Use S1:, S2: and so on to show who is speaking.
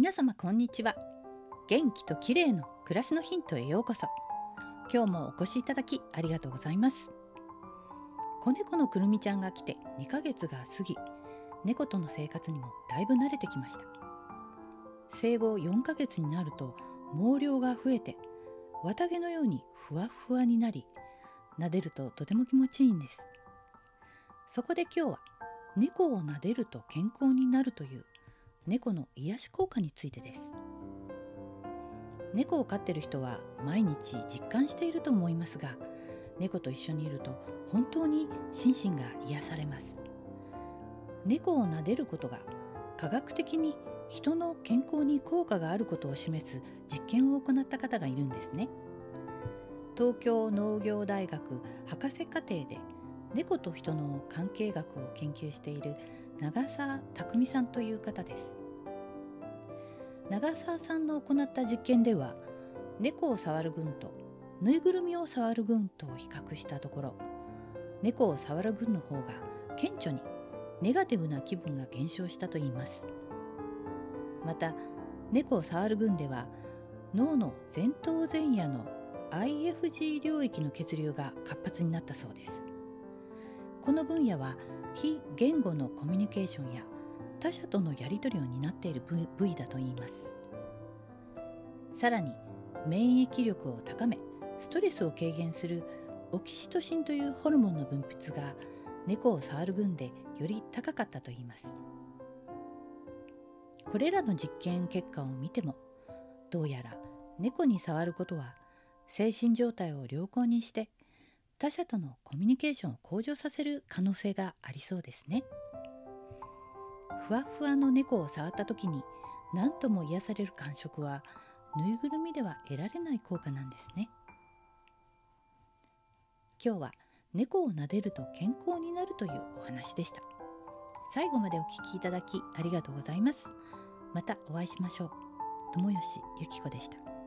S1: 皆様こんにちは。元気と綺麗の暮らしのヒントへようこそ。今日もお越しいただきありがとうございます。子猫のくるみちゃんが来て2ヶ月が過ぎ猫との生活にもだいぶ慣れてきました。生後4ヶ月になると毛量が増えて綿毛のようにふわふわになり撫でるととても気持ちいいんです。そこで今日は猫を撫でると健康になるという猫の癒し効果についてです。猫を飼ってる人は毎日実感していると思いますが猫と一緒にいると本当に心身が癒されます。猫を撫でることが科学的に人の健康に効果があることを示す実験を行った方がいるんですね。東京農業大学博士課程で猫と人の関係学を研究している長澤匠さんという方です。長澤さんの行った実験では猫を触る群とぬいぐるみを触る群と比較したところ猫を触る群の方が顕著にネガティブな気分が減少したといいます。また猫を触る群では脳の前頭前野の IFG 領域の血流が活発になったそうです。この分野は非言語のコミュニケーションや他者とのやり取りを担っている部位だといいますさらに免疫力を高めストレスを軽減するオキシトシンというホルモンの分泌が猫を触る群でより高かったといいますこれらの実験結果を見てもどうやら猫に触ることは精神状態を良好にして他者とのコミュニケーションを向上させる可能性がありそうですね。ふわふわの猫を触った時に何とも癒される感触はぬいぐるみでは得られない効果なんですね。今日は猫を撫でると健康になるというお話でした。最後までお聞きいただきありがとうございます。またお会いしましょう。友吉ゆき子でした。